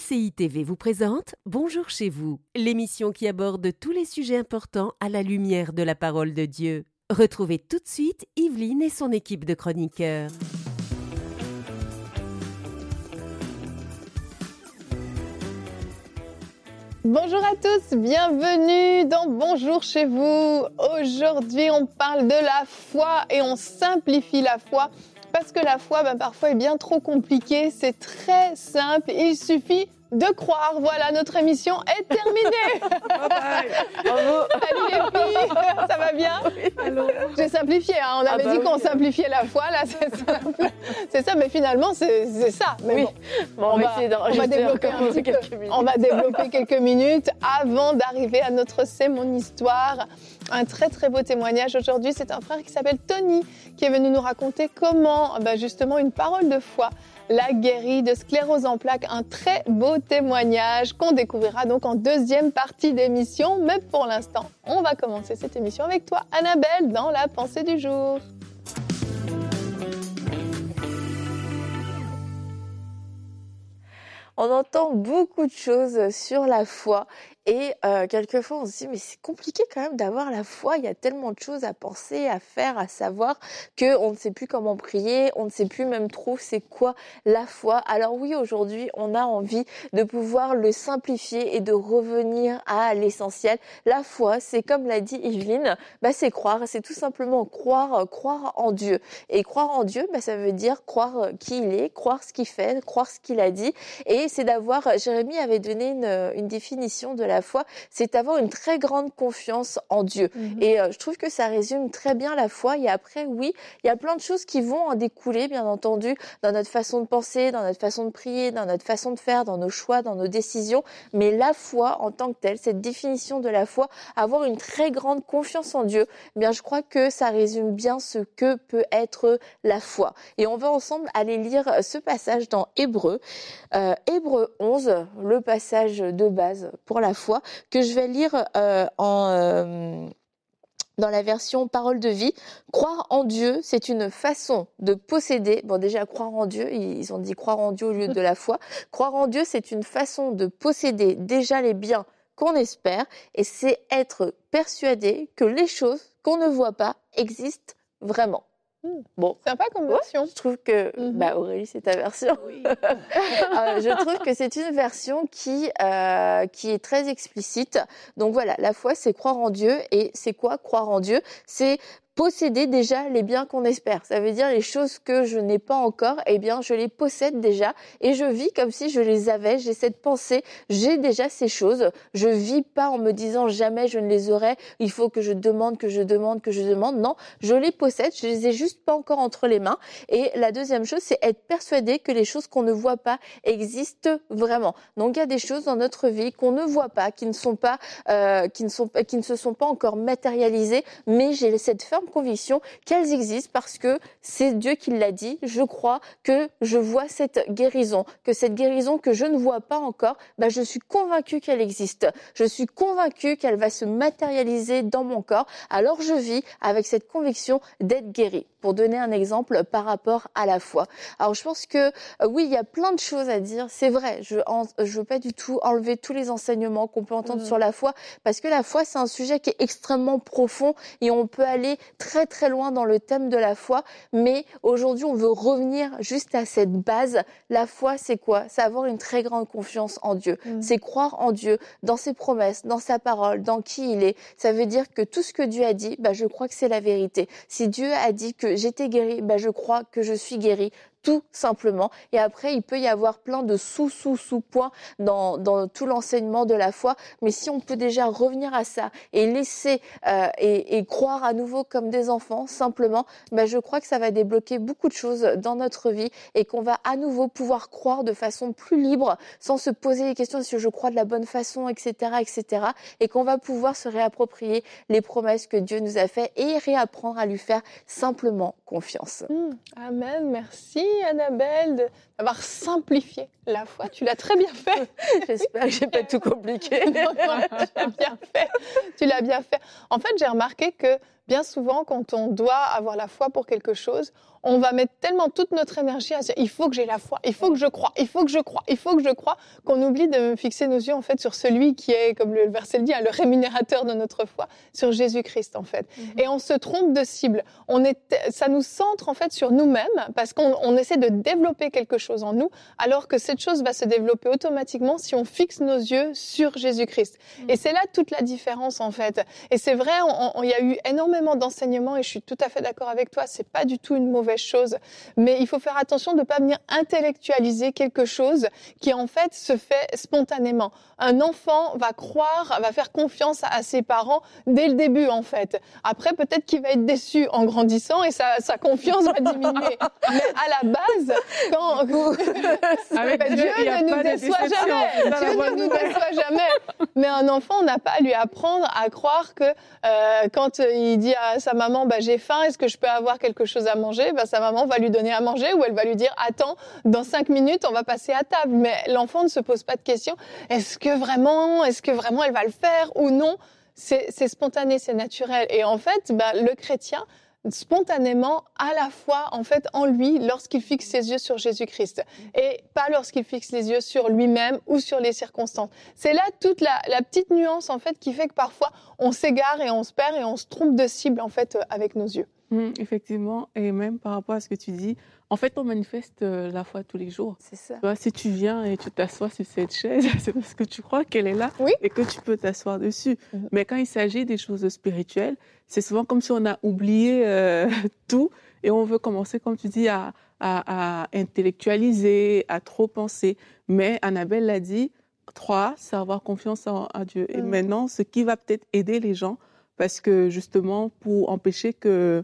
MCI TV vous présente Bonjour chez vous, l'émission qui aborde tous les sujets importants à la lumière de la parole de Dieu. Retrouvez tout de suite Yveline et son équipe de chroniqueurs. Bonjour à tous, bienvenue dans Bonjour chez vous. Aujourd'hui, on parle de la foi et on simplifie la foi parce que la foi, ben, parfois, est bien trop compliquée. C'est très simple. Il suffit de croire. Voilà, notre émission est terminée. Bravo. Salut les filles, ça va bien? J'ai simplifié, hein. on avait ah bah dit qu'on simplifiait la foi, là c'est simple. C'est ça, mais finalement c'est ça. Mais oui. bon, on, va, on va développer quelques minutes. On va développer quelques minutes avant d'arriver à notre C'est mon histoire. Un très très beau témoignage aujourd'hui, c'est un frère qui s'appelle Tony qui est venu nous raconter comment bah, justement une parole de foi la guérie de sclérose en plaques. Un très beau témoignage qu'on découvrira donc en deuxième partie d'émission. Mais pour l'instant, on va commencer cette émission avec toi, Annabelle, dans la pensée du jour. On entend beaucoup de choses sur la foi et euh, quelquefois, on se dit, mais c'est compliqué quand même d'avoir la foi. Il y a tellement de choses à penser, à faire, à savoir que on ne sait plus comment prier, on ne sait plus même trop c'est quoi la foi. Alors oui, aujourd'hui, on a envie de pouvoir le simplifier et de revenir à l'essentiel. La foi, c'est comme l'a dit Yveline, bah, c'est croire. C'est tout simplement croire, croire en Dieu. Et croire en Dieu, bah, ça veut dire croire qui il est, croire ce qu'il fait, croire ce qu'il a dit. Et c'est d'avoir, Jérémie avait donné une, une définition de la foi, c'est avoir une très grande confiance en Dieu. Mhm. Et euh, je trouve que ça résume très bien la foi. Et après, oui, il y a plein de choses qui vont en découler, bien entendu, dans notre façon de penser, dans notre façon de prier, dans notre façon de faire, dans nos choix, dans nos décisions. Mais la foi en tant que telle, cette définition de la foi, avoir une très grande confiance en Dieu, eh bien, je crois que ça résume bien ce que peut être la foi. Et on va ensemble aller lire ce passage dans Hébreu, euh, Hébreu 11, le passage de base pour la foi que je vais lire euh, en euh, dans la version parole de vie. Croire en Dieu, c'est une façon de posséder. Bon, déjà, croire en Dieu, ils ont dit croire en Dieu au lieu de la foi. Croire en Dieu, c'est une façon de posséder déjà les biens qu'on espère et c'est être persuadé que les choses qu'on ne voit pas existent vraiment. Bon, sympa comme version. je trouve que mhm. bah Aurélie, c'est ta version. Oui. Euh, je trouve que c'est une version qui euh, qui est très explicite. Donc voilà, la foi, c'est croire en Dieu. Et c'est quoi croire en Dieu? C'est posséder déjà les biens qu'on espère. Ça veut dire les choses que je n'ai pas encore, eh bien, je les possède déjà et je vis comme si je les avais. J'ai cette pensée, j'ai déjà ces choses. Je vis pas en me disant jamais je ne les aurai. Il faut que je demande, que je demande, que je demande. Non, je les possède. Je les ai juste pas encore entre les mains. Et la deuxième chose, c'est être persuadé que les choses qu'on ne voit pas existent vraiment. Donc, il y a des choses dans notre vie qu'on ne voit pas, qui ne sont pas, euh, qui ne sont, qui ne se sont pas encore matérialisées, mais j'ai cette ferme conviction qu'elles existent parce que c'est Dieu qui l'a dit. Je crois que je vois cette guérison, que cette guérison que je ne vois pas encore, bah, je suis convaincue qu'elle existe. Je suis convaincue qu'elle va se matérialiser dans mon corps. Alors je vis avec cette conviction d'être guérie. Pour donner un exemple par rapport à la foi. Alors je pense que euh, oui, il y a plein de choses à dire. C'est vrai. Je ne veux pas du tout enlever tous les enseignements qu'on peut entendre mmh. sur la foi parce que la foi c'est un sujet qui est extrêmement profond et on peut aller très très loin dans le thème de la foi, mais aujourd'hui on veut revenir juste à cette base. La foi, c'est quoi? C'est avoir une très grande confiance en Dieu. Mm. C'est croire en Dieu, dans ses promesses, dans sa parole, dans qui il est. Ça veut dire que tout ce que Dieu a dit, bah, je crois que c'est la vérité. Si Dieu a dit que j'étais guéri, bah, je crois que je suis guéri tout simplement. Et après, il peut y avoir plein de sous-sous-sous-points dans, tout l'enseignement de la foi. Mais si on peut déjà revenir à ça et laisser euh, et, croire à nouveau comme des enfants, simplement, ben je crois que ça va débloquer beaucoup de choses dans notre vie et qu'on va à nouveau pouvoir croire de façon plus libre, sans se poser les questions si je crois de la bonne façon, etc., etc. Et qu'on va pouvoir se réapproprier les promesses que Dieu nous a faites et réapprendre à lui faire simplement confiance. Mmh. Amen. Merci. Annabelle, d'avoir simplifié la foi. Tu l'as très bien fait. J'espère que j'ai pas tout compliqué. tu l'as bien fait. Tu l'as bien fait. En fait, j'ai remarqué que bien souvent, quand on doit avoir la foi pour quelque chose, on va mettre tellement toute notre énergie à dire il faut que j'ai la foi, il faut que je crois, il faut que je crois, il faut que je crois, qu'on oublie de fixer nos yeux en fait sur celui qui est, comme le verset le dit, hein, le rémunérateur de notre foi, sur Jésus-Christ en fait. Mhm. Et on se trompe de cible. On est, ça nous centre en fait sur nous-mêmes parce qu'on essaie de développer quelque chose en nous, alors que cette chose va se développer automatiquement si on fixe nos yeux sur Jésus-Christ. Mhm. Et c'est là toute la différence en fait. Et c'est vrai, il y a eu énormément d'enseignements et je suis tout à fait d'accord avec toi. C'est pas du tout une mauvaise chose, mais il faut faire attention de ne pas venir intellectualiser quelque chose qui en fait se fait spontanément. Un enfant va croire, va faire confiance à ses parents dès le début en fait. Après peut-être qu'il va être déçu en grandissant et sa, sa confiance va diminuer. Mais à la base, quand Avec Dieu, Dieu ne nous déçoit jamais, Dieu ne nous déçoit jamais. Mais un enfant, on n'a pas à lui apprendre à croire que euh, quand il dit à sa maman, bah, j'ai faim, est-ce que je peux avoir quelque chose à manger? Bah, Sa maman va lui donner à manger ou elle va lui dire, attends, dans cinq minutes, on va passer à table. Mais l'enfant ne se pose pas de questions. Est-ce que vraiment, est-ce que vraiment elle va le faire ou non? C'est spontané, c'est naturel. Et en fait, bah, le chrétien, spontanément à la fois en fait en lui lorsqu'il fixe ses yeux sur Jésus-Christ et pas lorsqu'il fixe les yeux sur lui-même ou sur les circonstances. C'est là toute la, petite nuance en fait qui fait que parfois on s'égare et on se perd et on se trompe de cible en fait euh, avec nos yeux. Mmh, effectivement, et même par rapport à ce que tu dis, en fait, on manifeste euh, la foi tous les jours. C'est ça. Tu vois, si tu viens et tu t'assois sur cette chaise, c'est parce que tu crois qu'elle est là et que tu peux t'asseoir dessus. Mmh. Mais quand il s'agit des choses spirituelles, c'est souvent comme si on a oublié euh, tout et on veut commencer, comme tu dis, à, à, intellectualiser, à trop penser. Mais Annabelle l'a dit, trois, c'est avoir confiance en, Dieu. Et mmh. maintenant, ce qui va peut-être aider les gens, parce que justement, pour empêcher que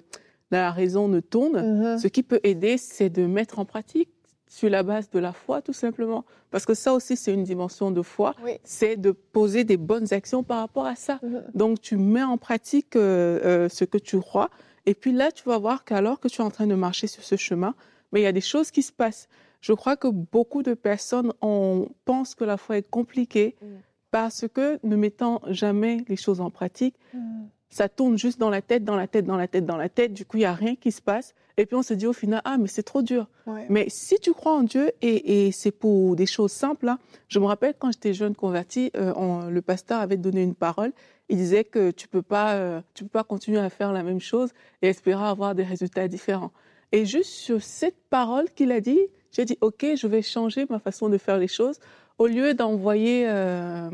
la raison ne tourne, mm-hmm. ce qui peut aider, c'est de mettre en pratique sur la base de la foi, tout simplement. Parce que ça aussi, c'est une dimension de foi. C'est de poser des bonnes actions par rapport à ça. Mm-hmm. Donc, tu mets en pratique euh, euh, ce que tu crois. Et puis là, tu vas voir qu'alors que tu es en train de marcher sur ce chemin, mais il y a des choses qui se passent. Je crois que beaucoup de personnes pensent que la foi est compliquée mm parce que ne mettant jamais les choses en pratique, hmm. ça tourne juste dans la tête, dans la tête, dans la tête, dans la tête. Du coup, il n'y a rien qui se passe. Et puis on se dit au final, ah, mais c'est trop dur. Mais si tu crois en Dieu, et, c'est pour des choses simples, hein, je me rappelle quand j'étais jeune convertie, euh, le pasteur avait donné une parole. Il disait que tu peux pas, euh, tu peux pas continuer à faire la même chose et espérer avoir des résultats différents. Et juste sur cette parole qu'il a dit, j'ai dit, OK, je vais changer ma façon de faire les choses au lieu d'envoyer euh,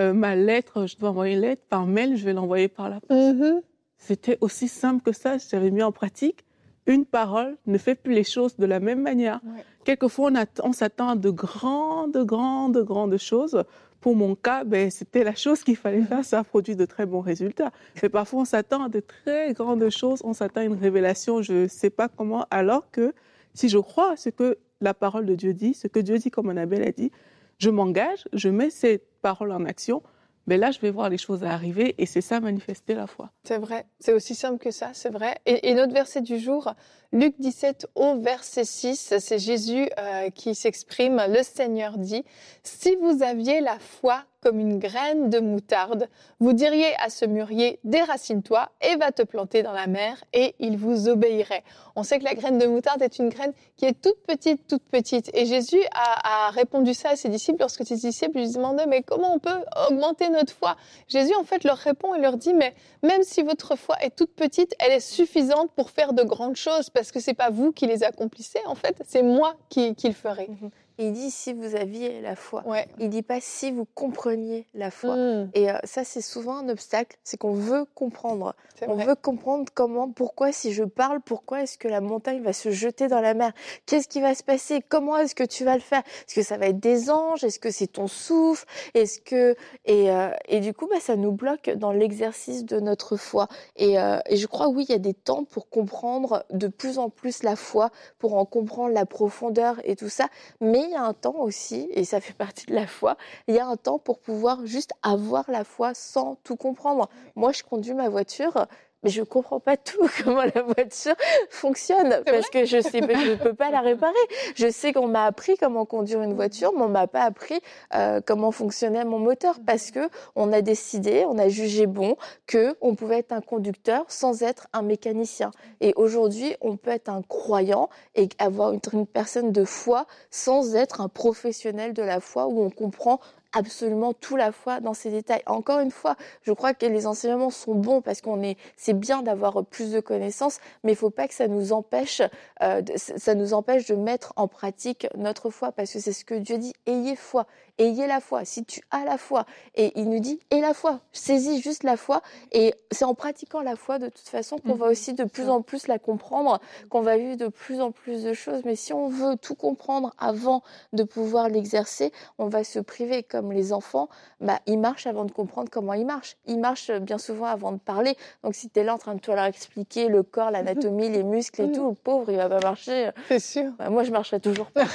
euh, ma lettre, je dois envoyer une lettre par mail, je vais l'envoyer par la poste. Mm-hmm. C'était aussi simple que ça. J'avais mis en pratique. Une parole ne fait plus les choses de la même manière. Quelquefois, on, on s'attend à de grandes, grandes, grandes choses. Pour mon cas, ben, c'était la chose qu'il fallait faire. Ça a produit de très bons résultats. Mais parfois, on s'attend à de très grandes choses. On s'attend à une révélation, je ne sais pas comment. Alors que si je crois à ce que la parole de Dieu dit, ce que Dieu dit comme Annabelle a dit, je m'engage, je mets cette parole en action, mais là, je vais voir les choses arriver et c'est ça manifester la foi. C'est vrai, c'est aussi simple que ça, c'est vrai. Et, notre verset du jour, Luc 17 au verset 6, c'est Jésus euh, qui s'exprime. Le Seigneur dit, si vous aviez la foi comme une graine de moutarde, vous diriez à ce mûrier, déracine-toi et va te planter dans la mer, et il vous obéirait. On sait que la graine de moutarde est une graine qui est toute petite, toute petite. Et Jésus a, répondu ça à ses disciples lorsque ses disciples lui demandaient, mais comment on peut augmenter notre foi? Jésus, en fait, leur répond et leur dit, mais même si votre foi est toute petite, elle est suffisante pour faire de grandes choses, parce que c'est pas vous qui les accomplissez, en fait, c'est moi qui, qui le ferai. Mhm. Il dit si vous aviez la foi. Ouais. Il dit pas si vous compreniez la foi. Hmm. Et euh, ça, c'est souvent un obstacle, c'est qu'on veut comprendre. On veut comprendre comment, pourquoi, si je parle, pourquoi est-ce que la montagne va se jeter dans la mer? Qu'est-ce qui va se passer? Comment est-ce que tu vas le faire? Est-ce que ça va être des anges? Est-ce que c'est ton souffle? Est-ce que et, euh, et du coup, bah, ça nous bloque dans l'exercice de notre foi. Et, euh, et je crois, oui, il y a des temps pour comprendre de plus en plus la foi, pour en comprendre la profondeur et tout ça. Mais il y a un temps aussi, et ça fait partie de la foi, il y a un temps pour pouvoir juste avoir la foi sans tout comprendre. Moi, je conduis ma voiture, mais je comprends pas tout comment la voiture fonctionne parce que je sais, je peux pas la réparer. Je sais qu'on m'a appris comment conduire une voiture, mais on m'a pas appris euh, comment fonctionnait mon moteur parce que on a décidé, on a jugé bon que on pouvait être un conducteur sans être un mécanicien. Et aujourd'hui, on peut être un croyant et avoir une personne de foi sans être un professionnel de la foi où on comprend absolument tout la foi dans ses détails. Encore une fois, je crois que les enseignements sont bons parce qu'on est, c'est bien d'avoir plus de connaissances, mais il faut pas que ça nous empêche, euh, ça nous empêche de mettre en pratique notre foi parce que c'est ce que Dieu dit. Ayez foi, ayez la foi. Si tu as la foi, et il nous dit, et la foi, saisis juste la foi, et c'est en pratiquant la foi de toute façon qu'on va mhm. aussi de plus en plus la comprendre, qu'on va vivre de plus en plus de choses. Mais si on veut tout comprendre avant de pouvoir l'exercer, on va se priver. Comme les enfants, bah, ils marchent avant de comprendre comment ils marchent. Ils marchent bien souvent avant de parler. Donc si tu es là en train de toi leur expliquer le corps, l'anatomie, les muscles et tout, le pauvre, il va pas marcher. C'est sûr. Bah, moi, je marcherai toujours pas.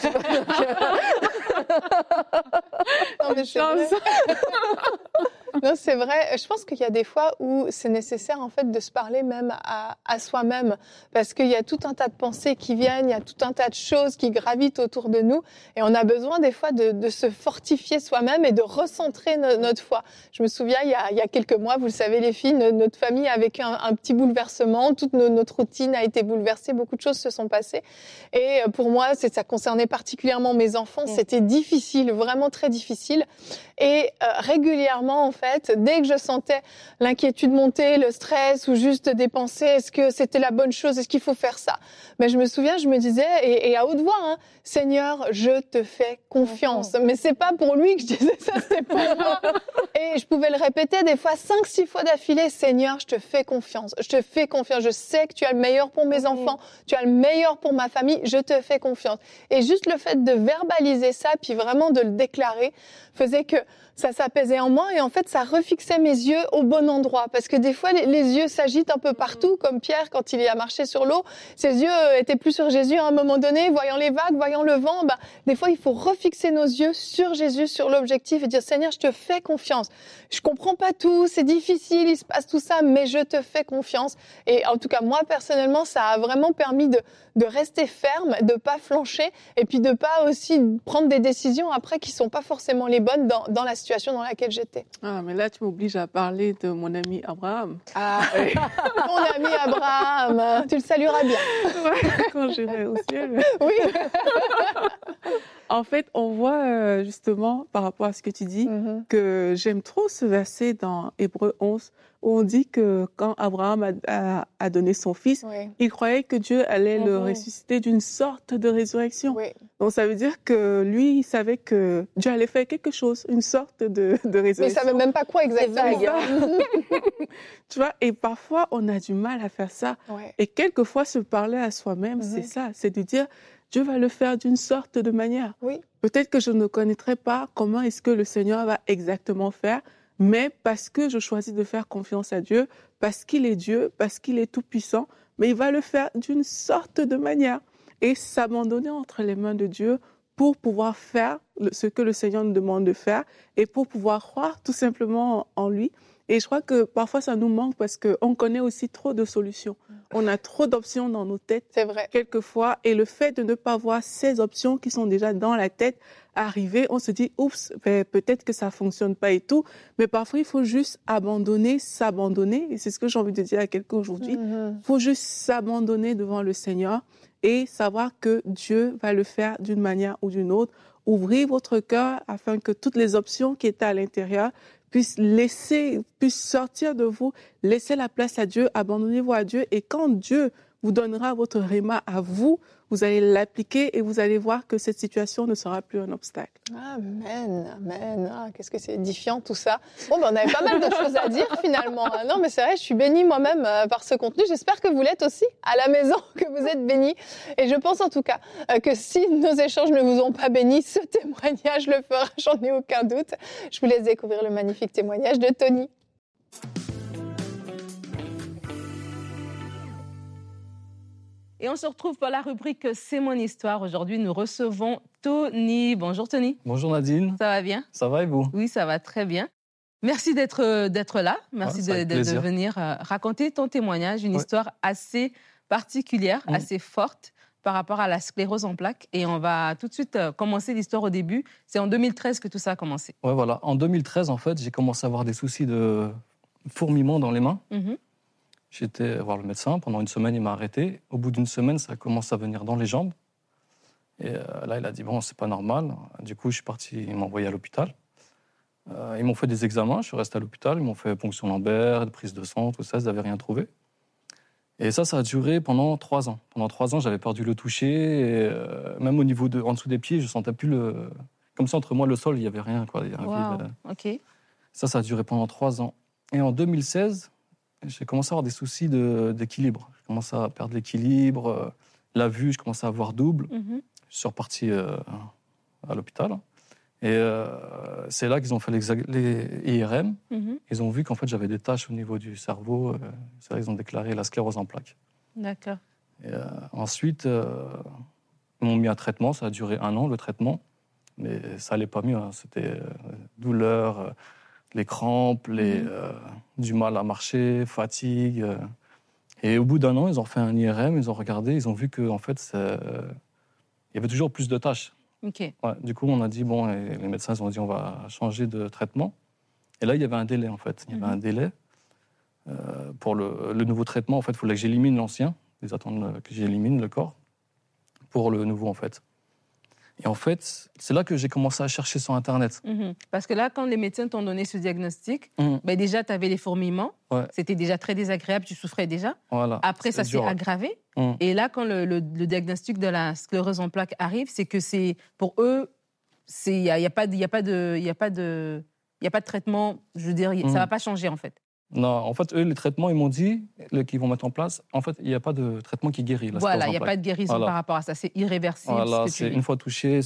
non, mais vrai. Non, c'est vrai. Je pense qu'il y a des fois où c'est nécessaire en fait de se parler même à, à soi-même, parce qu'il y a tout un tas de pensées qui viennent, il y a tout un tas de choses qui gravitent autour de nous, et on a besoin des fois de, de se fortifier soi-même et de recentrer notre foi. Je me souviens, il y, a, il y, a, quelques mois, vous le savez les filles, notre famille a vécu un, un petit bouleversement, toute notre routine a été bouleversée, beaucoup de choses se sont passées, et pour moi, ça concernait particulièrement mes enfants, mm. c'était difficile, vraiment très difficile. Et euh, régulièrement, en fait, dès que je sentais l'inquiétude monter, le stress ou juste des pensées, est-ce que c'était la bonne chose, est-ce qu'il faut faire ça? Mais je me souviens, je me disais, et, et à haute voix, hein, Seigneur, je te fais confiance. Mais c'est pas pour lui que je disais ça, c'est pour moi. Et je pouvais le répéter des fois cinq, six fois d'affilée, Seigneur, je te fais confiance, je te fais confiance, je sais que tu as le meilleur pour mes enfants, tu as le meilleur pour ma famille, je te fais confiance. Et juste le fait de verbaliser ça, puis vraiment de le déclarer, faisait que ça s'apaisait en moi et en fait ça refixait mes yeux au bon endroit. Parce que des fois les, yeux s'agitent un peu partout comme Pierre quand il y a marché sur l'eau. Ses yeux étaient plus sur Jésus à un moment donné. Voyant les vagues voyant le vent bah des fois il faut refixer nos yeux sur Jésus sur l'objectif et dire Seigneur je te fais confiance. Je comprends pas tout c'est difficile il se passe tout ça mais je te fais confiance. Et en tout cas moi personnellement ça a vraiment permis de de rester ferme, de pas flancher et puis de pas aussi prendre des décisions après qui sont pas forcément les bonnes dans, dans la situation dans laquelle j'étais. Ah, mais là, tu m'obliges à parler de mon ami Abraham. Ah, mon ami Abraham, tu le salueras bien. quand j'irai au ciel. Oui. en fait, on voit euh, justement, par rapport à ce que tu dis, mm-hmm. que j'aime trop ce verset dans Hébreu 11 où on dit que quand Abraham a, donné son fils, il croyait que Dieu allait le mhm. ressusciter d'une sorte de résurrection. Donc ça veut dire que lui, il savait que Dieu allait faire quelque chose, une sorte de, de résurrection. Mais il savait même pas quoi exactement. tu vois, et parfois on a du mal à faire ça. Et quelquefois se parler à soi-même, c'est mhm. ça, c'est de dire Dieu va le faire d'une sorte de manière. Oui. Peut-être que je ne connaîtrai pas comment est-ce que le Seigneur va exactement faire, mais parce que je choisis de faire confiance à Dieu, parce qu'il est Dieu, parce qu'il est tout-puissant, mais il va le faire d'une sorte de manière et s'abandonner entre les mains de Dieu pour pouvoir faire ce que le Seigneur nous demande de faire et pour pouvoir croire tout simplement en lui. Et je crois que parfois ça nous manque parce qu'on connaît aussi trop de solutions. On a trop d'options dans nos têtes. C'est vrai. Quelquefois. Et le fait de ne pas voir ces options qui sont déjà dans la tête arriver, on se dit, oups, ben, peut-être que ça fonctionne pas et tout. Mais parfois, il faut juste abandonner, s'abandonner. Et c'est ce que j'ai envie de dire à quelqu'un aujourd'hui. Il mm-hmm. faut juste s'abandonner devant le Seigneur et savoir que Dieu va le faire d'une manière ou d'une autre. Ouvrir votre cœur afin que toutes les options qui étaient à l'intérieur puissent laisser, puissent sortir de vous, laisser la place à Dieu, abandonnez-vous à Dieu. Et quand Dieu vous donnera votre réma à vous, vous allez l'appliquer et vous allez voir que cette situation ne sera plus un obstacle. Amen, amen. Ah, Qu'est-ce que c'est édifiant tout ça. Bon, ben, on avait pas mal de choses à dire finalement. Ah, non, mais c'est vrai, je suis bénie moi-même euh, par ce contenu. J'espère que vous l'êtes aussi à la maison, que vous êtes bénis. Et je pense en tout cas euh, que si nos échanges ne vous ont pas bénis, ce témoignage le fera, j'en ai aucun doute. Je vous laisse découvrir le magnifique témoignage de Tony. Et on se retrouve pour la rubrique C'est mon histoire. Aujourd'hui, nous recevons Tony. Bonjour Tony. Bonjour Nadine. Ça va bien? Ça va et vous? Oui, ça va très bien. Merci d'être d'être là. Merci de, de, venir raconter ton témoignage, une histoire assez particulière, mm. assez forte par rapport à la sclérose en plaques. Et on va tout de suite commencer l'histoire au début. C'est en 2013 que tout ça a commencé. Ouais, voilà. En 2013, en fait, j'ai commencé à avoir des soucis de fourmillement dans les mains. Mm-hmm. J'étais voir le médecin. Pendant une semaine, il m'a arrêté. Au bout d'une semaine, ça a commencé à venir dans les jambes. Et euh, là, il a dit bon, c'est pas normal. Du coup, je suis parti. Il m'a envoyé à l'hôpital. Euh, ils m'ont fait des examens. Je suis resté à l'hôpital. Ils m'ont fait ponction Lambert, prise de sang, tout ça. Ils n'avaient rien trouvé. Et ça, ça a duré pendant trois ans. Pendant trois ans, j'avais perdu le toucher. Et, euh, même au niveau de, en dessous des pieds, je sentais plus le. Comme ça, entre moi et le sol, il n'y avait rien. Quoi. ok. Ça, ça a duré pendant trois ans. Et en 2016, j'ai commencé à avoir des soucis d'équilibre. J'ai commencé à perdre l'équilibre, la vue, je commençais à voir double. Mhm. Je suis reparti euh, à l'hôpital. Et euh, c'est là qu'ils ont fait les IRM. Mhm. Ils ont vu qu'en fait j'avais des taches au niveau du cerveau. Euh, c'est là qu'ils ont déclaré la sclérose en plaques. D'accord. ensuite, ils m'ont mis un traitement. Ça a duré un an le traitement, mais ça allait pas mieux. Hein. C'était douleur, les crampes, les, mhm. du mal à marcher, fatigue. et au bout d'un an, ils ont fait un IRM. Ils ont regardé. Ils ont vu que en fait il y avait toujours plus de tâches. du coup, on a dit, bon, les médecins ont dit, on va changer de traitement. Et là, il y avait un délai, en fait. Il y avait mhm. un délai. Euh, pour le, nouveau traitement, en fait, il fallait que j'élimine l'ancien. Ils attendent que j'élimine le corps pour le nouveau, en fait. Et en fait, c'est là que j'ai commencé à chercher sur Internet. Mhm. Parce que là, quand les médecins t'ont donné ce diagnostic, mhm. ben déjà, tu avais les fourmillements. C'était déjà très désagréable, tu souffrais déjà. Voilà. Après, ça s'est aggravé. Mhm. Et là, quand le, diagnostic de la sclérose en plaques arrive, c'est que c'est pour eux, il n'y a, y a, pas de, a, pas de, a, pas de, a pas de traitement. Je veux dire, ça ne va pas changer, en fait. Non, en fait, eux, les traitements, ils m'ont dit, qu'ils vont mettre en place, en fait, il n'y a pas de traitement qui guérit. voilà, il n'y a pas de guérison par rapport à ça. C'est irréversible. Voilà, c'est une fois touché.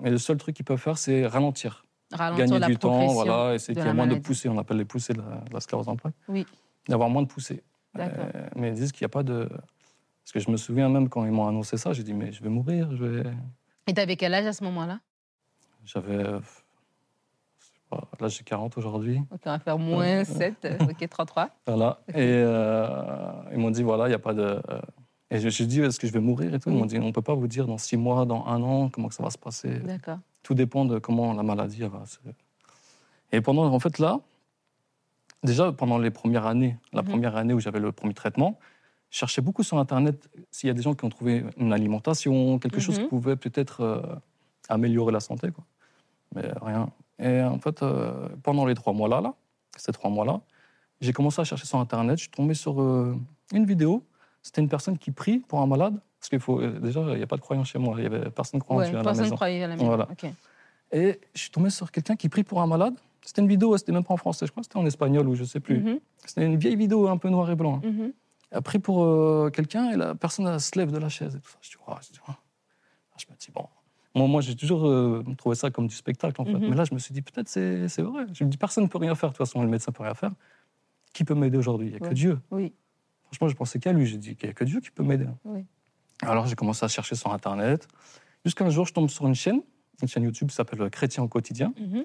Mais le seul truc qu'ils peuvent faire, c'est ralentir. Ralentir Gagner du temps, voilà, et c'est qu'il y a moins de poussées. On appelle les poussées de la, sclérose en plaques. Oui. D'avoir moins de poussées. Euh, mais ils disent qu'il n'y a pas de. Parce que je me souviens même quand ils m'ont annoncé ça, j'ai dit, mais je vais mourir. Je vais... Et tu avais quel âge à ce moment-là? J'avais Là, j'ai 40 aujourd'hui. Ok, on va faire moins 7, ok, 33. Voilà. Et euh, ils m'ont dit, voilà, il n'y a pas de. Euh, et je me suis dit, est-ce que je vais mourir et tout? Ils m'ont dit, on ne peut pas vous dire dans 6 mois, dans un an, comment ça va se passer. D'accord. Tout dépend de comment la maladie va se. Et pendant, en fait, là, déjà pendant les premières années, la mhm. première année où j'avais le premier traitement, je cherchais beaucoup sur Internet s'il y a des gens qui ont trouvé une alimentation, quelque chose mhm. qui pouvait peut-être euh, améliorer la santé. Quoi. Mais rien. Et en fait, euh, pendant les trois mois-là, là, ces trois mois-là, j'ai commencé à chercher sur Internet. Je suis tombé sur euh, une vidéo. C'était une personne qui prie pour un malade. Parce qu'il faut. Euh, déjà, il n'y a pas de croyants chez moi. Il y avait personne croyant ouais, à la maison. Croyait à la maison. Voilà. Et je suis tombé sur quelqu'un qui prie pour un malade. C'était une vidéo, c'était même pas en français, je crois, c'était en espagnol ou je sais plus. Mm-hmm. C'était une vieille vidéo un peu noir et blanc. Mm Elle prie pour quelqu'un et la personne se lève de la chaise et tout ça. Je, dis, je, je me dis, bon, moi, j'ai toujours euh, trouvé ça comme du spectacle, en fait. Mhm. Mais là, je me suis dit, peut-être c'est, vrai. Je me dis, personne ne peut rien faire. De toute façon, le médecin ne peut rien faire. Qui peut m'aider aujourd'hui? Il n'y a que Dieu. Oui. Franchement, je pensais qu'à lui. J'ai dit qu'il n'y a que Dieu qui peut m'aider. Oui. Alors, j'ai commencé à chercher sur Internet. Jusqu'à un jour, je tombe sur une chaîne, une chaîne YouTube qui s'appelle Chrétien au quotidien, mhm.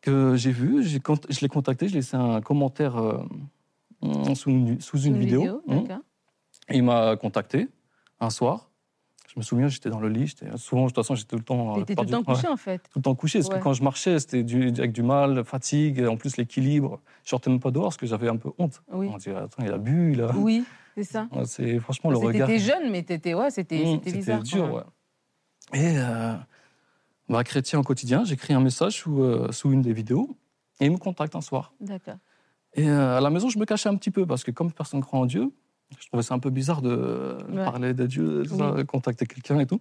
que j'ai vu. J'ai, je l'ai contacté, je l'ai laissé un commentaire euh, sous une, sous une, vidéo. Mmh. il m'a contacté un soir. Je me souviens, j'étais dans le lit. Souvent, de toute façon, j'étais tout le temps. T'étais tout le temps couché, en fait. Tout le temps couché, parce que quand je marchais, c'était du, avec du mal, fatigue, en plus l'équilibre. Je sortais même pas dehors, parce que j'avais un peu honte. Oui. On dirait, attends, il a bu, il a. Oui, c'est ça. c'est franchement le regard. T'étais jeune, mais t'étais, ouais, c'était, mmh, c'était bizarre. C'était dur, ouais. Et euh, bah, chrétien au quotidien, j'écris un message sous, euh, sous une des vidéos, et il me contacte un soir. D'accord. Et euh, à la maison, je me cachais un petit peu, parce que comme personne ne croit en Dieu, je trouvais ça un peu bizarre de parler de Dieu, de contacter quelqu'un et tout.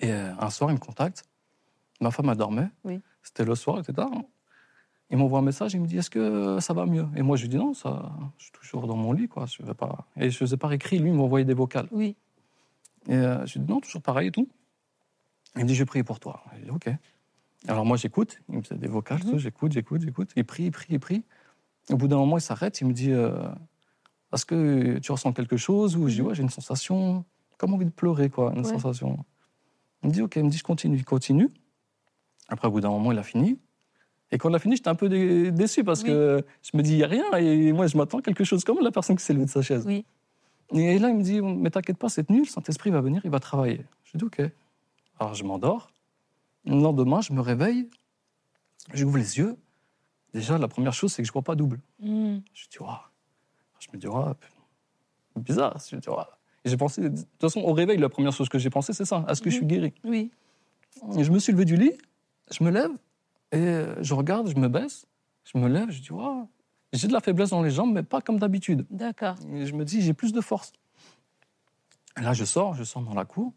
Et euh, un soir, il me contacte. Ma femme, a dormait. C'était le soir, était tard. Il m'envoie un message, il me dit Est-ce que ça va mieux? Et moi, je lui dis Non, ça, je suis toujours dans mon lit. Quoi. Je vais pas... Et je ne faisais pas écrit, lui, il m'envoyait des vocales. Oui. Et euh, je lui dis Non, toujours pareil et tout. Il me dit Je vais prier pour toi. Je dis Ok. Alors moi, j'écoute. Il me fait des vocales, mhm. j'écoute, j'écoute, j'écoute. Il prie, il prie, il prie. Au bout d'un moment, il s'arrête, il me dit euh, Est-ce que tu ressens quelque chose Ou je dis. Ouais, j'ai une sensation, comme envie de pleurer, quoi, une sensation. Il me dit, OK, il me dit, je continue, il continue. Après, au bout d'un moment, il a fini. Et quand on a fini, j'étais un peu déçu parce que je me dis, il n'y a rien. Et moi, je m'attends quelque chose comme la personne qui s'est levée de sa chaise. Oui. Et là, il me dit, mais t'inquiète pas, cette nuit, le Saint-Esprit va venir, il va travailler. Je dis, OK. Alors, je m'endors. Le lendemain, je me réveille, j'ouvre les yeux. Déjà, la première chose, c'est que je ne vois pas double. Hmm. Je dis, waouh. Je me dis, waouh, bizarre. Je dis, Et j'ai pensé, de toute façon, au réveil, la première chose que j'ai pensé, c'est ça. Est-ce que je suis guéri? Oui. Et je me suis levé du lit, je me lève, et je regarde, je me baisse, je me lève, je dis, waouh. J'ai de la faiblesse dans les jambes, mais pas comme d'habitude. D'accord. Et je me dis, j'ai plus de force. Et là, je sors, je sors dans la cour.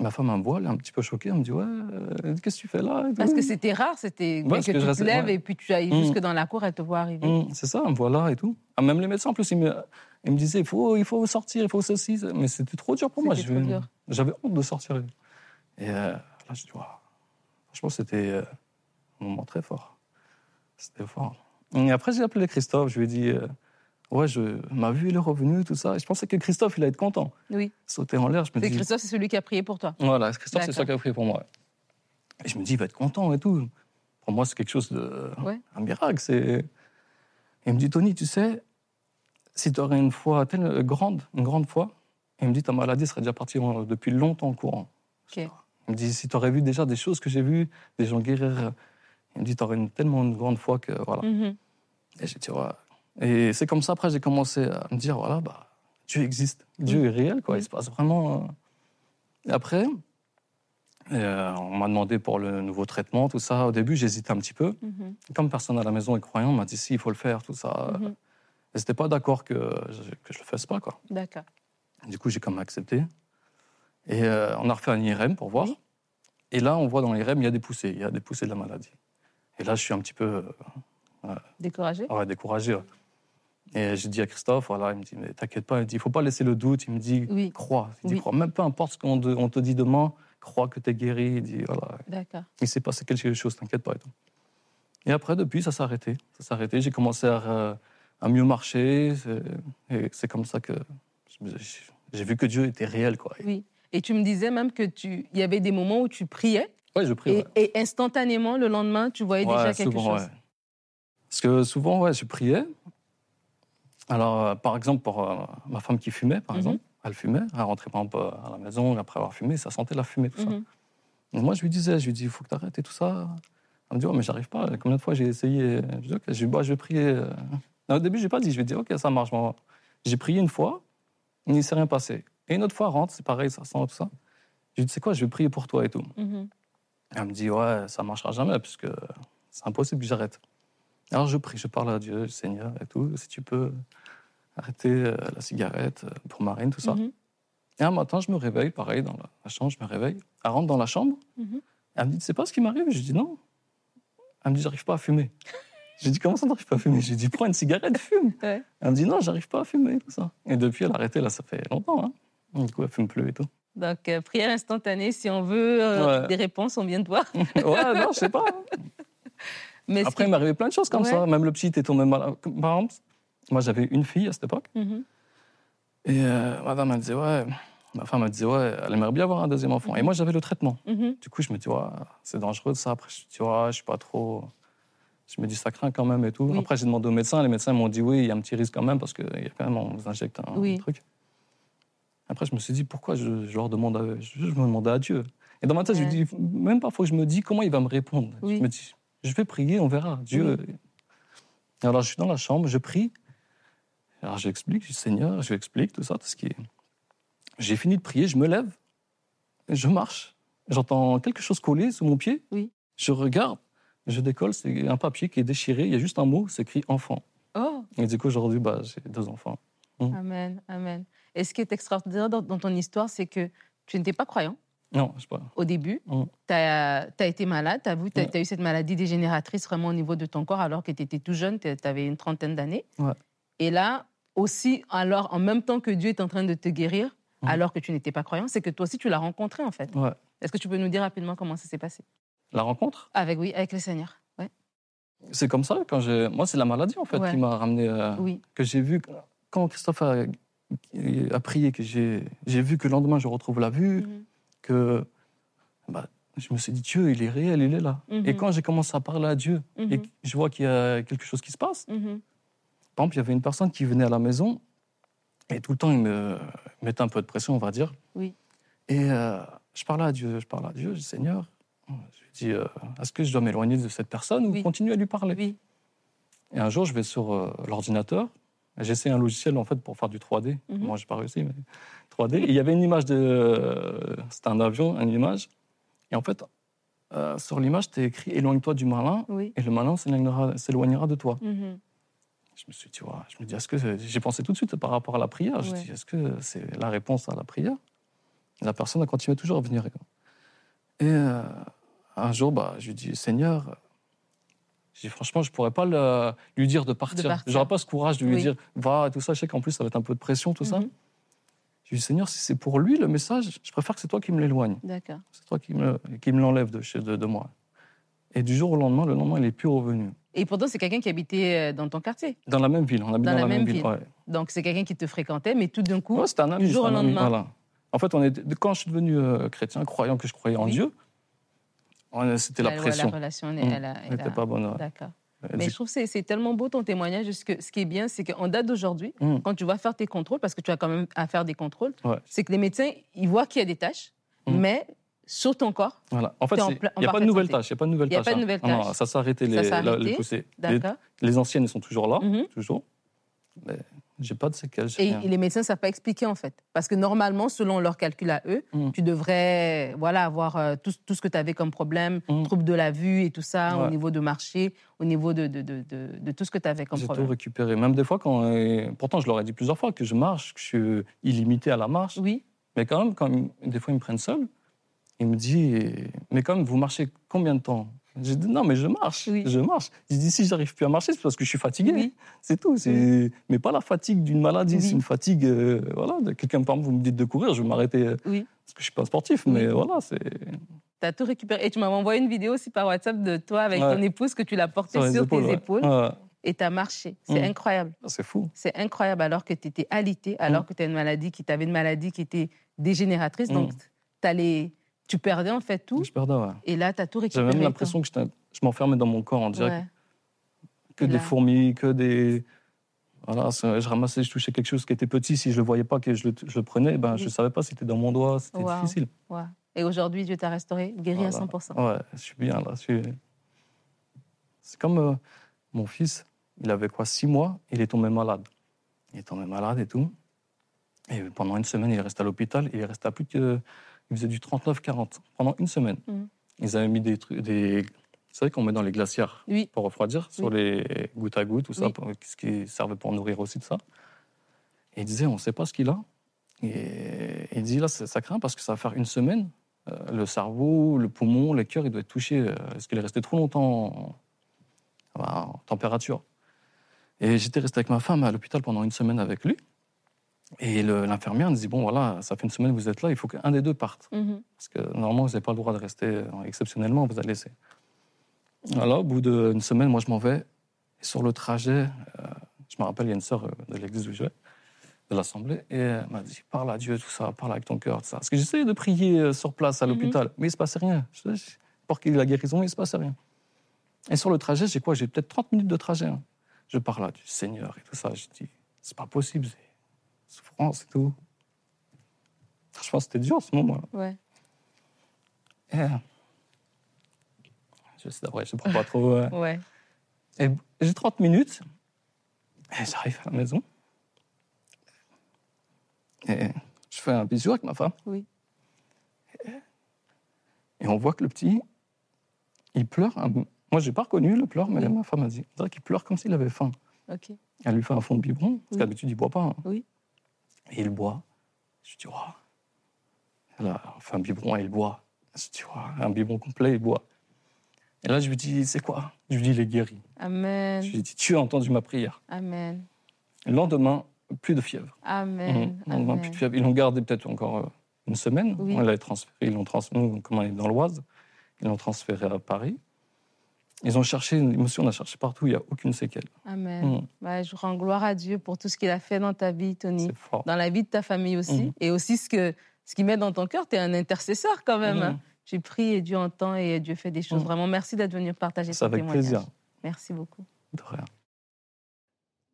Ma femme me voit, elle est un petit peu choquée. Elle me dit Ouais, euh, qu'est-ce que tu fais là Parce que c'était rare, c'était que, tu te lèves et puis tu ailles mm. jusque dans la cour, elle te voit arriver. Mm, c'est ça, elle me voit là et tout. Ah, même les médecins, en plus, ils me, ils me disaient il faut, il faut sortir, il faut ceci. Mais c'était trop dur pour moi. J'avais honte de sortir. Et euh, là, je dis Franchement, c'était euh, un moment très fort. C'était fort. Et après, j'ai appelé Christophe, je lui ai dit Ouais, je, ma vue, il est revenu, tout ça. Et je pensais que Christophe, il allait être content. Oui. Sauter en l'air, je me dis. Christophe, c'est celui qui a prié pour toi. Voilà, Christophe, c'est celui qui a prié pour moi. Et je me dis, il va être content et tout. Pour moi, c'est quelque chose de. Un miracle. C'est... il me dit, Tony, tu sais, si tu aurais une foi telle, grande, une grande foi, il me dit, ta maladie serait déjà partie depuis longtemps en courant. Il me dit, si tu aurais vu déjà des choses que j'ai vues, des gens guérir, il me dit, tu aurais une, tellement une grande foi que. Voilà. Mm-hmm. Et j'ai dit, ouais et c'est comme ça, après, j'ai commencé à me dire, voilà, bah, Dieu existe. Dieu est réel, quoi. Il se passe vraiment... Euh. Et après, euh, on m'a demandé pour le nouveau traitement, tout ça. Au début, j'hésitais un petit peu. Mhm. Comme personne à la maison est croyant, on m'a dit, si, il faut le faire, tout ça. Mhm. Et c'était pas d'accord que je, que je le fasse pas, quoi. D'accord. Du coup, j'ai quand même accepté. Et euh, on a refait un IRM pour voir. Et là, on voit dans l'IRM, il y a des poussées. Il y a des poussées de la maladie. Et là, je suis un petit peu... découragé Ouais, découragé. Et j'ai dit à Christophe, voilà, il me dit, mais t'inquiète pas, il me dit, il faut pas laisser le doute. Il me dit, crois. Il dit, crois. Même peu importe ce qu'on te, dit demain, crois que tu es guéri. Il dit, voilà. D'accord. Il s'est passé quelque chose, t'inquiète pas. Et, tout. et après, depuis, ça s'est arrêté. Ça s'est arrêté. J'ai commencé à, à, mieux marcher. Et c'est comme ça que j'ai vu que Dieu était réel, quoi. Oui. Et tu me disais même que tu, il y avait des moments où tu priais. Oui, je priais. Et, instantanément, le lendemain, tu voyais déjà quelque souvent, chose. Parce que souvent, ouais, je priais. Alors, euh, par exemple, pour euh, ma femme qui fumait, par mhm. exemple, elle fumait, elle rentrait par exemple à la maison après avoir fumé, ça sentait la fumée, tout ça. Mhm. moi, je lui disais, je lui dis, il faut que tu arrêtes et tout ça. Elle me dit, oh, mais j'arrive pas. Combien de fois j'ai essayé? Je dis, ok, je, bah, je vais prier. Euh. au début, j'ai pas dit, je lui ai dit, ok, ça marche. J'ai prié une fois, il ne s'est rien passé. Et une autre fois, rentre, c'est pareil, ça sent tout ça. Je lui dis, c'est quoi, je vais prier pour toi et tout. Mhm. Elle me dit, ouais, ça marchera jamais, puisque c'est impossible que j'arrête. Alors je prie, je parle à Dieu, Seigneur et tout, si tu peux arrêter euh, la cigarette euh, pour Marine, tout ça. Mhm. Et un matin, je me réveille, pareil, dans la chambre, je me réveille. Elle rentre dans la chambre, mhm. elle me dit, tu sais pas ce qui m'arrive? Je dis non. Elle me dit, j'arrive pas à fumer. J'ai dit, comment ça, n'arrive pas à fumer? J'ai dit, prends une cigarette, fume. Elle me dit, non, j'arrive pas à fumer, tout ça. Et depuis, elle a arrêté, là, ça fait longtemps. Hein. Du coup, elle fume plus et tout. Donc, euh, prière instantanée, si on veut des réponses, on vient de voir. ouais, non, je sais pas. Mais Après, il m'est arrivé plein de choses comme ça. Même le petit était tombé malade. Par exemple, moi, j'avais une fille à cette époque. Mhm. Et euh, madame, elle disait, ouais, ma femme, elle disait, ouais, elle aimerait bien avoir un deuxième enfant. Et mhm. moi, j'avais le traitement. Mhm. Du coup, je me dis, ouais, c'est dangereux ça. Après, je me dis, ouais, je suis pas trop. Je me dis, ça craint quand même et tout. Après, j'ai demandé au médecin. Les médecins m'ont dit, oui, il y a un petit risque quand même parce qu'il y a quand même, on vous injecte un truc. Après, je me suis dit, pourquoi je, je leur demande à, je, me demandais à Dieu. Et dans ma tête, je dis, même parfois, je me dis, comment il va me répondre? Je me dis, je vais prier, on verra. Dieu. Alors, je suis dans la chambre, je prie. Alors, j'explique, je dis Seigneur, je lui explique tout ça, tout ce qui est. J'ai fini de prier, je me lève, je marche. J'entends quelque chose coller sous mon pied. Oui. Je regarde, je décolle, c'est un papier qui est déchiré, il y a juste un mot, c'est écrit enfant. Oh. Et du coup, aujourd'hui, bah, j'ai deux enfants. Hum. Amen, amen. Et ce qui est extraordinaire dans, dans ton histoire, c'est que tu n'étais pas croyant. Non, je sais pas. Au début, mm. tu as, été malade, tu as, as, eu cette maladie dégénératrice vraiment au niveau de ton corps alors que tu étais tout jeune, tu avais une trentaine d'années. Et là, aussi, alors en même temps que Dieu est en train de te guérir, mm. alors que tu n'étais pas croyant, c'est que toi aussi tu l'as rencontré en fait. Est-ce que tu peux nous dire rapidement comment ça s'est passé? La rencontre? Avec, oui, avec le Seigneur. Ouais. C'est comme ça, quand moi c'est la maladie en fait qui m'a ramené, euh, oui. que j'ai vu, quand Christophe a, a prié, que j'ai vu que le lendemain je retrouve la vue. Mm que bah, je me suis dit, Dieu, il est réel, il est là. Et mhm. quand j'ai commencé à parler à Dieu et mhm. je vois qu'il y a quelque chose qui se passe, mhm. par exemple, il y avait une personne qui venait à la maison et tout le temps, il me mettait un peu de pression, on va dire. Oui. Et euh, je parlais à Dieu, je parlais à Dieu, je dis, Seigneur, je lui dis, euh, est-ce que je dois m'éloigner de cette personne ou continuer à lui parler? Oui. Et un jour, je vais sur euh, l'ordinateur, j'essaie un logiciel en fait pour faire du 3D. Moi, je n'ai pas réussi, mais 3D. Et il y avait une image de. C'était un avion, une image. Et en fait, euh, sur l'image, c'était écrit Éloigne-toi du malin, et le malin s'éloignera de toi. Mhm. Je me suis dit, je me dis, est-ce que j'ai pensé tout de suite par rapport à la prière Je me dis, est-ce que c'est la réponse à la prière? La personne a continué toujours à venir. Et euh, un jour, bah, je lui dis, Seigneur, franchement, je pourrais pas lui dire de partir. Je n'aurais pas ce courage de lui dire, va, tout ça. Je sais qu'en plus, ça va être un peu de pression, tout ça. Mhm. Je dis, Seigneur, si c'est pour lui le message, je préfère que c'est toi qui me l'éloigne. D'accord. C'est toi qui me, qui me l'enlève de, de, de, moi. Et du jour au lendemain, le lendemain, il n'est plus revenu. Et pourtant, c'est quelqu'un qui habitait euh, dans ton quartier Dans la même ville. On habite dans, la, même, ville. Donc, c'est quelqu'un qui te fréquentait, mais tout d'un coup, un ami, du jour au lendemain. Voilà. En fait, on est, quand je suis devenu euh, chrétien, croyant que je croyais en Dieu, c'était la, pression. La relation, n'était pas bonne. D'accord. Mais je trouve que c'est tellement beau ton témoignage. Ce, que, ce qui est bien, c'est qu'en date d'aujourd'hui, mm. quand tu vas faire tes contrôles, parce que tu as quand même à faire des contrôles, c'est que les médecins, ils voient qu'il y a des tâches, mm. mais sur ton corps. Voilà. En fait, il n'y a, pas de nouvelles tâches. Il n'y a pas de nouvelles tâches. De nouvelles tâches. Non, ça s'est arrêté, les, les, les, les, anciennes sont toujours là, toujours. Mais j'ai pas de séquelles. Et, les médecins ne savent pas expliquer en fait. Parce que normalement, selon leurs calculs à eux, mm. tu devrais voilà, avoir euh, tout, tout, ce que tu avais comme problème, mm. trouble de la vue et tout ça, au niveau de marché, au niveau de, de, de, de tout ce que tu avais comme problème. J'ai tout récupéré. Même des fois, quand, euh, pourtant je leur ai dit plusieurs fois que je marche, que je suis illimité à la marche. Oui. Mais quand même, quand, des fois ils me prennent seul, ils me disent Mais quand même, vous marchez combien de temps? J'ai dit non, mais je marche, je marche. J'ai dit si j'arrive plus à marcher, c'est parce que je suis fatigué. C'est tout. Mais pas la fatigue d'une maladie, c'est une fatigue. Euh, voilà, quelqu'un par exemple, vous me dites de courir, je vais m'arrêter euh, parce que je suis pas sportif, mais voilà, c'est. Tu as tout récupéré. Et tu m'as envoyé une vidéo aussi par WhatsApp de toi avec ton épouse que tu l'as portée sur, tes épaules. Et tu as marché. C'est mmh. incroyable. Ah, c'est fou. C'est incroyable alors que tu étais alité, alors mmh. que tu as une maladie, qui avais une maladie qui était dégénératrice. Donc, mmh. tu allais tu perdais en fait tout. Je perdais, ouais. Et là, tu as tout récupéré. J'avais même l'impression que je m'enfermais dans mon corps en direct. Que des fourmis, que des. Voilà, je ramassais, je touchais quelque chose qui était petit. Si je ne le voyais pas, que je le, je prenais, ben, je ne savais pas si c'était dans mon doigt. C'était difficile. Et aujourd'hui, Dieu t'a restauré, guéri à 100%. Ouais, je suis bien là. Suis... C'est comme euh, mon fils, il avait quoi, six mois, il est tombé malade. Il est tombé malade et tout. Et pendant une semaine, il reste à l'hôpital. Il reste à plus que ils faisaient du 39-40 pendant une semaine. Mm. Ils avaient mis des trucs, des... Vous savez qu'on met dans les glacières pour refroidir, sur les gouttes à gouttes, tout ça, ce qui servait pour nourrir aussi de ça. Et il disait, on ne sait pas ce qu'il a. Et il dit, là, ça craint parce que ça va faire une semaine. Euh, le cerveau, le poumon, le cœur, il doit être touché. Euh, est-ce qu'il est resté trop longtemps en température? Et j'étais resté avec ma femme à l'hôpital pendant une semaine avec lui. Et l'infirmière nous dit Bon, voilà, ça fait une semaine que vous êtes là, il faut qu'un des deux parte. Mhm. Parce que normalement, vous n'avez pas le droit de rester. Euh, exceptionnellement, vous allez laisser. Alors, au bout d'une semaine, moi, je m'en vais. Et sur le trajet, euh, je me rappelle, il y a une sœur euh, de l'église où je vais, de l'Assemblée, et elle m'a dit Parle à Dieu, tout ça, parle avec ton cœur, tout ça. Parce que j'essayais de prier sur place à mhm. l'hôpital, mais il ne se passait rien. Pour qu'il ait la guérison, il ne se passait rien. Et sur le trajet, j'ai quoi? J'ai peut-être 30 minutes de trajet. Hein. Je parle à du Seigneur et tout ça. Je dis C'est pas possible souffrance et tout. Je pense que c'était dur ce moment-là. Ouais. Et, euh, je sais, ouais, je ne prends pas trop. Euh. ouais. Et j'ai 30 minutes. Et j'arrive à la maison. Et je fais un bisou avec ma femme. Oui. Et, on voit que le petit, il pleure. Moi, je n'ai pas reconnu le pleur, mais ma femme a dit qu'il pleure comme s'il avait faim. Ok. Elle lui fait un fond de biberon, parce qu'habitude, il ne boit pas. Hein. Oui. Et il boit. Je dis, oh. Elle fait un biberon et il boit. Je dis, un biberon complet, il boit. Et là, je lui dis, c'est quoi? Je lui dis, il est guéri. Amen. Je lui dis, tu as entendu ma prière. Amen. Le lendemain, plus de fièvre. Amen. Le lendemain, plus de fièvre. Ils l'ont gardé peut-être encore euh, une semaine. On l'a transféré. Ils l'ont transféré, comme on est dans l'Oise, ils l'ont transféré à Paris. Ils ont cherché, émotion, on a cherché partout, il n'y a aucune séquelle. Amen. Mm. Bah, je rends gloire à Dieu pour tout ce qu'il a fait dans ta vie, Tony. Dans la vie de ta famille aussi. Mm. Et aussi ce que ce qu'il met dans ton cœur, tu es un intercesseur quand même. Mm. tu pries et Dieu entend et Dieu fait des choses. Mm. Vraiment, merci d'être venu partager ton avec plaisir. Merci beaucoup. De rien.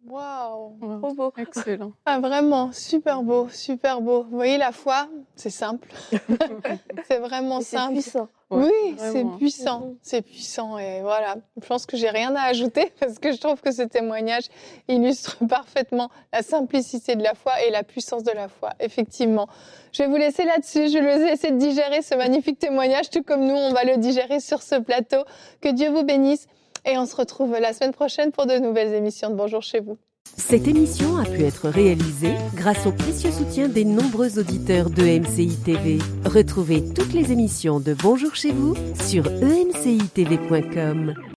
Waouh, trop beau. Excellent. Ah, vraiment, super beau, super beau. Vous voyez, la foi, c'est simple. c'est vraiment simple. C'est puissant. oui, c'est puissant. C'est puissant. Et voilà, je pense que j'ai rien à ajouter parce que je trouve que ce témoignage illustre parfaitement la simplicité de la foi et la puissance de la foi, effectivement. Je vais vous laisser là-dessus. Je vais laisser de digérer ce magnifique témoignage, tout comme nous, on va le digérer sur ce plateau. Que Dieu vous bénisse. Et on se retrouve la semaine prochaine pour de nouvelles émissions de Bonjour chez vous. Cette émission a pu être réalisée grâce au précieux soutien des nombreux auditeurs de MCI TV. Retrouvez toutes les émissions de Bonjour chez vous sur emcitv.com.